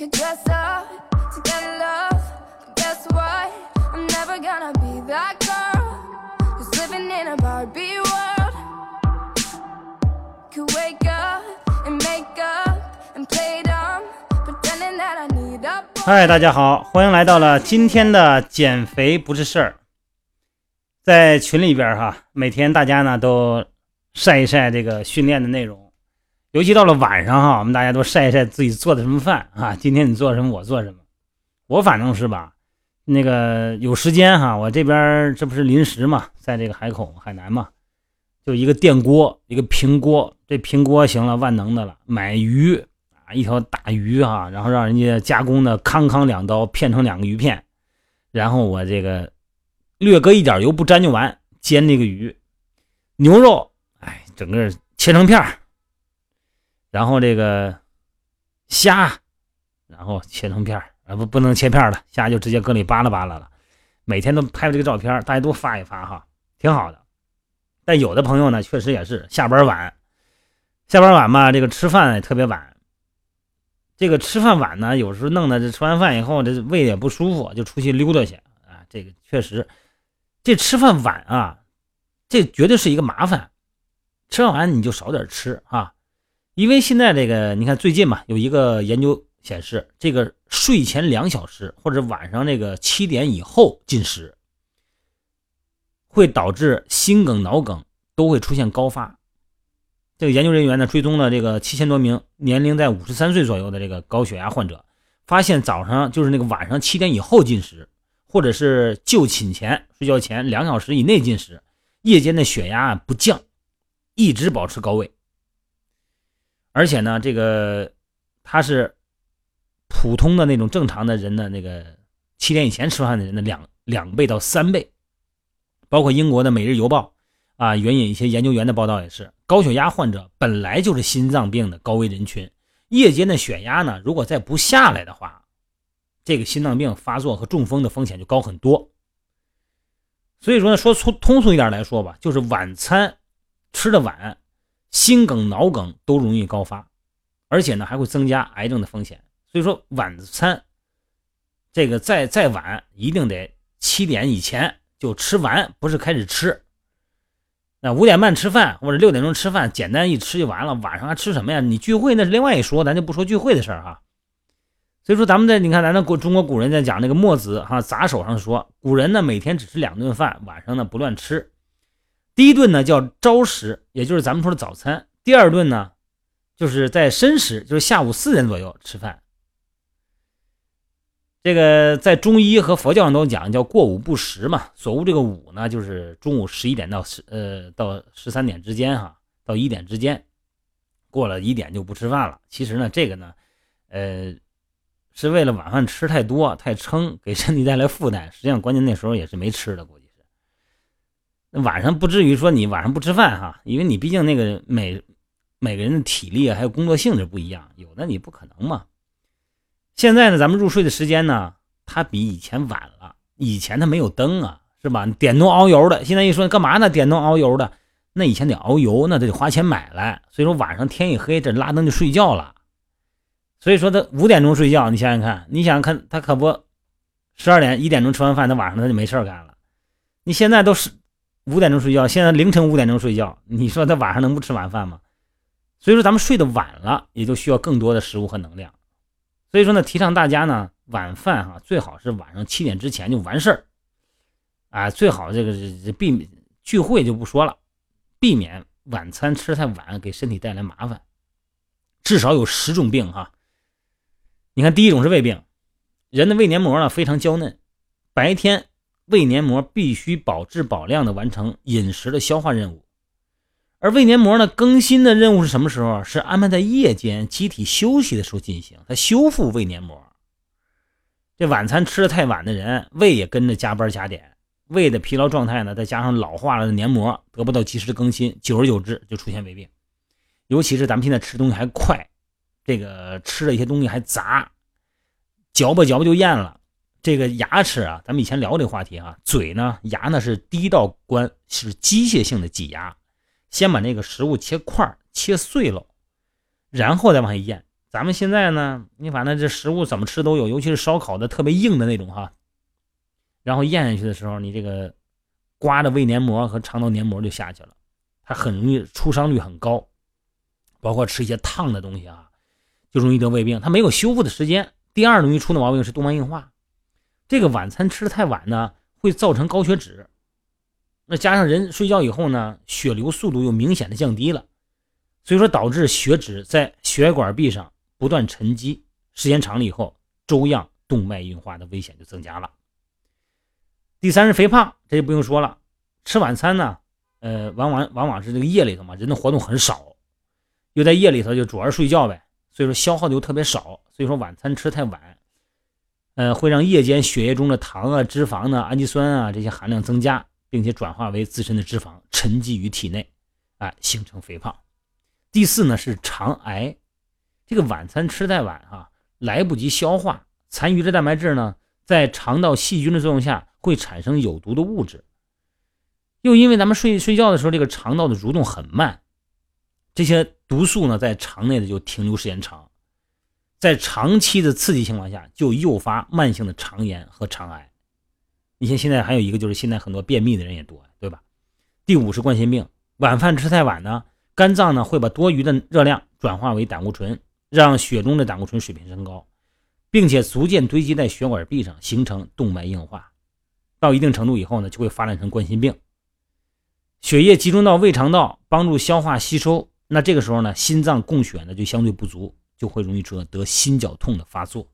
could dress up to get love. But guess what? I'm never gonna be that girl who's living in a Barbie world. Could wake up and make up and play dumb, pretending that I need a 嗨，大家好，欢迎来到了今天的减肥不是事儿。在群里边哈，每天大家呢都晒一晒这个训练的内容，尤其到了晚上哈，我们大家都晒一晒自己做的什么饭啊。今天你做什么，我做什么。我反正是吧，那个有时间哈，我这边这不是临时嘛，在这个海口海南嘛，就一个电锅，一个平锅，这平锅行了，万能的了。买鱼啊，一条大鱼哈、然后让人家加工的，康康两刀片成两个鱼片，然后我这个略搁一点油不沾就完，煎这个鱼，牛肉，哎，整个切成片儿然后这个虾，然后切成片啊不不能切片了，虾就直接搁里扒拉扒拉了。每天都拍这个照片，大家都发一发哈，挺好的。但有的朋友呢，确实也是下班晚，下班晚嘛，这个吃饭特别晚。这个吃饭晚呢，有时候弄的这吃完饭以后，这胃也不舒服，就出去溜达去啊。这个确实，这吃饭晚啊，这绝对是一个麻烦。吃完你就少点吃啊，因为现在这个你看最近嘛，有一个研究显示，这个睡前两小时或者晚上这个七点以后进食，会导致心梗、脑梗都会出现高发。这个研究人员呢，追踪了这个七千多名年龄在五十三岁左右的这个高血压患者，发现早上就是那个晚上七点以后进食，或者是就寝前睡觉前两小时以内进食，夜间的血压不降，一直保持高位。而且呢，这个它是普通的那种正常的人的那个七点以前吃饭的人的两两倍到三倍，包括英国的《每日邮报》啊援引一些研究员的报道也是，高血压患者本来就是心脏病的高危人群，夜间的血压呢，如果再不下来的话，这个心脏病发作和中风的风险就高很多。所以说呢，说通通俗一点来说吧，就是晚餐吃的晚，心梗、脑梗都容易高发，而且呢还会增加癌症的风险。所以说晚餐这个再再晚，一定得七点以前就吃完，不是开始吃。那五点半吃饭或者六点钟吃饭，简单一吃就完了。晚上还吃什么呀？你聚会那是另外一说，咱就不说聚会的事儿哈。所以说，咱们在你看咱的古中国古人在讲那个墨子哈杂手上说，古人呢每天只吃两顿饭，晚上呢不乱吃。第一顿呢叫朝食，也就是咱们说的早餐；第二顿呢就是在申时，就是下午四点左右吃饭。这个在中医和佛教上都讲叫过午不食嘛。所谓这个午呢，就是中午十一点到十呃到十三点之间哈，到一点之间，过了一点就不吃饭了。其实呢，这个呢，呃，是为了晚饭吃太多太撑，给身体带来负担。实际上，关键那时候也是没吃的，估计。晚上不至于说你晚上不吃饭哈，因为你毕竟那个每每个人的体力，还有工作性质不一样，有的你不可能嘛。现在呢，咱们入睡的时间呢，它比以前晚了。以前它没有灯啊，是吧？点灯熬油的，现在一说干嘛呢？点灯熬油的，那以前得熬油，那得花钱买来。所以说晚上天一黑，这拉灯就睡觉了。所以说他五点钟睡觉，你想想看，你想想看，他可不十二点一点钟吃完饭，他晚上他就没事干了。你现在都是五点钟睡觉，现在凌晨五点钟睡觉，你说他晚上能不吃晚饭吗？所以说咱们睡得晚了，也就需要更多的食物和能量。所以说呢，提倡大家呢晚饭哈、最好是晚上七点之前就完事儿，啊，最好这个这避免聚会就不说了，避免晚餐吃太晚给身体带来麻烦。至少有十种病哈，你看第一种是胃病，人的胃黏膜呢非常娇嫩，白天胃黏膜必须保质保量的完成饮食的消化任务。而胃黏膜呢，更新的任务是什么时候？是安排在夜间机体休息的时候进行，它修复胃黏膜。这晚餐吃的太晚的人，胃也跟着加班加点，胃的疲劳状态呢，再加上老化了的黏膜得不到及时的更新，久而久之就出现胃病。尤其是咱们现在吃东西还快，这个吃的一些东西还杂，嚼吧嚼吧就咽了。这个牙齿啊，咱们以前聊这个话题啊，嘴呢，牙呢是第一道关，是机械性的挤压。先把那个食物切块切碎了，然后再往下咽。咱们现在呢，你反正这食物怎么吃都有，尤其是烧烤的特别硬的那种哈。然后咽下去的时候，你这个刮的胃黏膜和肠道黏膜就下去了，它很容易出伤率很高。包括吃一些烫的东西啊，就容易得胃病，它没有修复的时间。第二容易出的毛病是动脉硬化。这个晚餐吃的太晚呢，会造成高血脂。那加上人睡觉以后呢，血流速度又明显的降低了，所以说导致血脂在血管壁上。不断沉积，时间长了以后，粥样动脉硬化的危险就增加了。第三是肥胖，这就不用说了。吃晚餐呢，呃，往往往往是这个夜里头嘛，人的活动很少，又在夜里头就主要是睡觉呗，所以说消耗的又特别少。所以说晚餐吃太晚，呃，会让夜间血液中的糖啊、脂肪呢、氨基酸啊这些含量增加，并且转化为自身的脂肪沉积于体内，哎，形成肥胖。第四呢是肠癌。这个晚餐吃太晚啊，来不及消化，残余的蛋白质呢，在肠道细菌的作用下会产生有毒的物质。又因为咱们睡睡觉的时候，这个肠道的蠕动很慢，这些毒素呢，在肠内的就停留时间长，在长期的刺激情况下，就诱发慢性的肠炎和肠癌。你像现在还有一个，就是现在很多便秘的人也多，对吧？第五是冠心病，晚饭吃太晚呢，肝脏呢会把多余的热量转化为胆固醇。让血中的胆固醇水平升高，并且逐渐堆积在血管壁上，形成动脉硬化。到一定程度以后呢，就会发展成冠心病。血液集中到胃肠道，帮助消化吸收。那这个时候呢，心脏供血呢就相对不足，就会容易得得心绞痛的发作。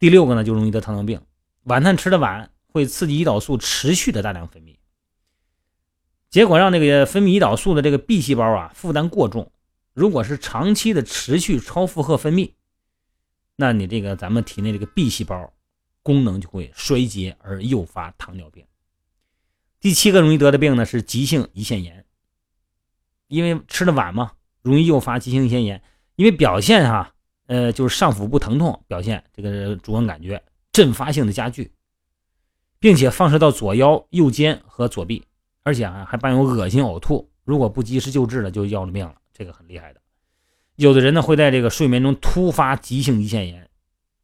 第六个呢，就容易得糖尿病。晚餐吃的晚，会刺激胰岛素持续的大量分泌，结果让这个分泌胰岛素的这个 B 细胞啊负担过重。如果是长期的持续超负荷分泌，那你这个咱们体内这个 B 细胞功能就会衰竭而诱发糖尿病。第七个容易得的病呢是急性胰腺炎，因为吃的晚嘛，容易诱发急性胰腺炎。因为表现哈，呃，就是上腹部疼痛表现，这个主观感觉阵发性的加剧，并且放射到左腰、右肩和左臂，而且啊还伴有恶心、呕吐。如果不及时救治了，就要了命了。这个很厉害的，有的人呢会在这个睡眠中突发急性胰腺炎，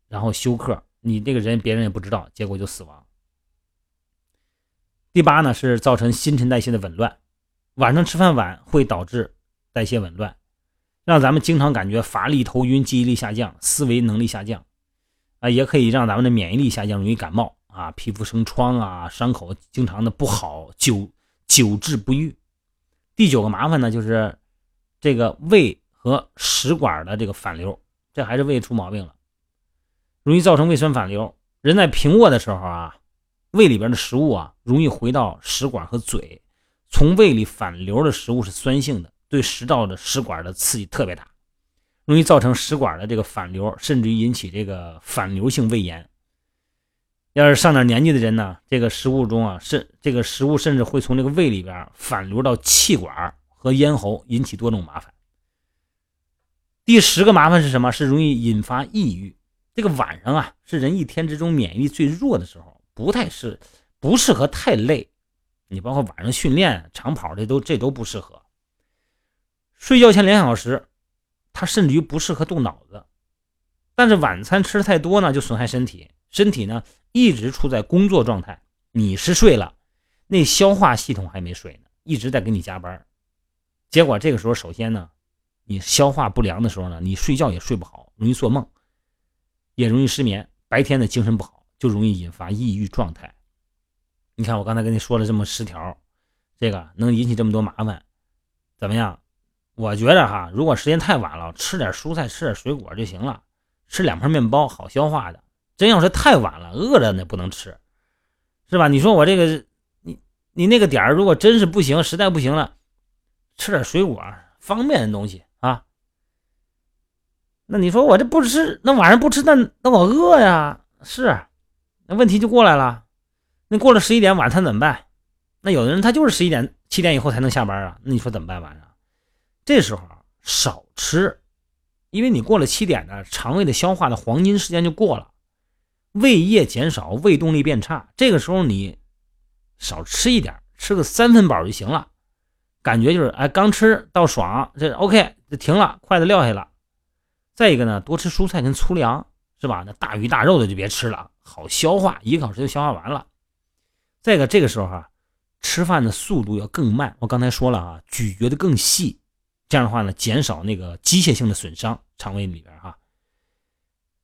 然后休克，你这个人别人也不知道，结果就死亡。第八呢是造成新陈代谢的紊乱，晚上吃饭晚会导致代谢紊乱，让咱们经常感觉乏力、头晕、记忆力下降、思维能力下降，啊，也可以让咱们的免疫力下降，容易感冒啊，皮肤生疮啊，伤口经常的不好，久久治不愈。第九个麻烦呢就是。这个胃和食管的这个反流，这还是胃出毛病了，容易造成胃酸反流。人在平卧的时候啊，胃里边的食物啊，容易回到食管和嘴，从胃里反流的食物是酸性的，对食道的食管的刺激特别大，容易造成食管的这个反流，甚至于引起这个反流性胃炎。要是上点年纪的人呢，这个食物中啊，甚这个食物甚至会从这个胃里边反流到气管。和咽喉引起多种麻烦。第十个麻烦是什么？是容易引发抑郁。这个晚上啊，是人一天之中免疫力最弱的时候，不太适，不适合太累。你包括晚上训练、长跑，这都这都不适合。睡觉前两小时，它甚至于不适合动脑子。但是晚餐吃的太多呢，就损害身体，身体呢一直处在工作状态。你是睡了，那消化系统还没睡呢，一直在给你加班。结果这个时候，首先呢，你消化不良的时候呢，你睡觉也睡不好，容易做梦，也容易失眠，白天的精神不好，就容易引发抑郁状态。你看我刚才跟你说了这么十条，这个能引起这么多麻烦，怎么样？我觉得哈，如果时间太晚了，吃点蔬菜，吃点水果就行了，吃两片面包，好消化的。真要是太晚了，饿着那不能吃，是吧？你说我这个，你你那个点儿，如果真是不行，实在不行了。吃点水果，方便的东西啊。那你说我这不吃，那晚上不吃，那那我饿呀。是，那问题就过来了。那过了十一点，晚餐怎么办？那有的人他就是十一点、七点以后才能下班啊。那你说怎么办？晚上这时候少吃，因为你过了七点呢，肠胃的消化的黄金时间就过了，胃液减少，胃动力变差。这个时候你少吃一点，吃个三分饱就行了。感觉就是哎，刚吃到爽，这 OK 这停了，筷子撂下了，再一个呢，多吃蔬菜跟粗粮，是吧？那大鱼大肉的就别吃了，好消化，一个小时就消化完了。再一个，这个时候哈，吃饭的速度要更慢。我刚才说了啊，咀嚼的更细，这样的话呢，减少那个机械性的损伤肠胃里边哈。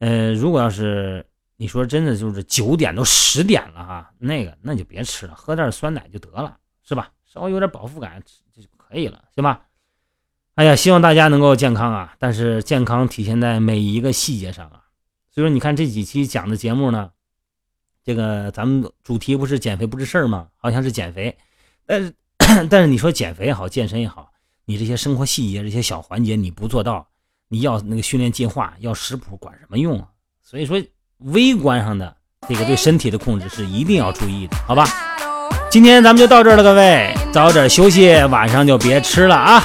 呃，如果要是你说真的就是九点都十点了哈，那个那就别吃了，喝点酸奶就得了，是吧？稍微有点饱腹感就可以了，行吧？哎呀，希望大家能够健康啊！但是健康体现在每一个细节上啊。所以说，你看这几期讲的节目呢。这个咱们主题不是减肥不是事儿吗？好像是减肥，但是 但是你说减肥也好，健身也好，你这些生活细节、这些小环节你不做到，你要那个训练计划、要食谱，管什么用啊？所以说，微观上的这个对身体的控制是一定要注意的，好吧？今天咱们就到这儿了，各位，早点休息，晚上就别吃了啊！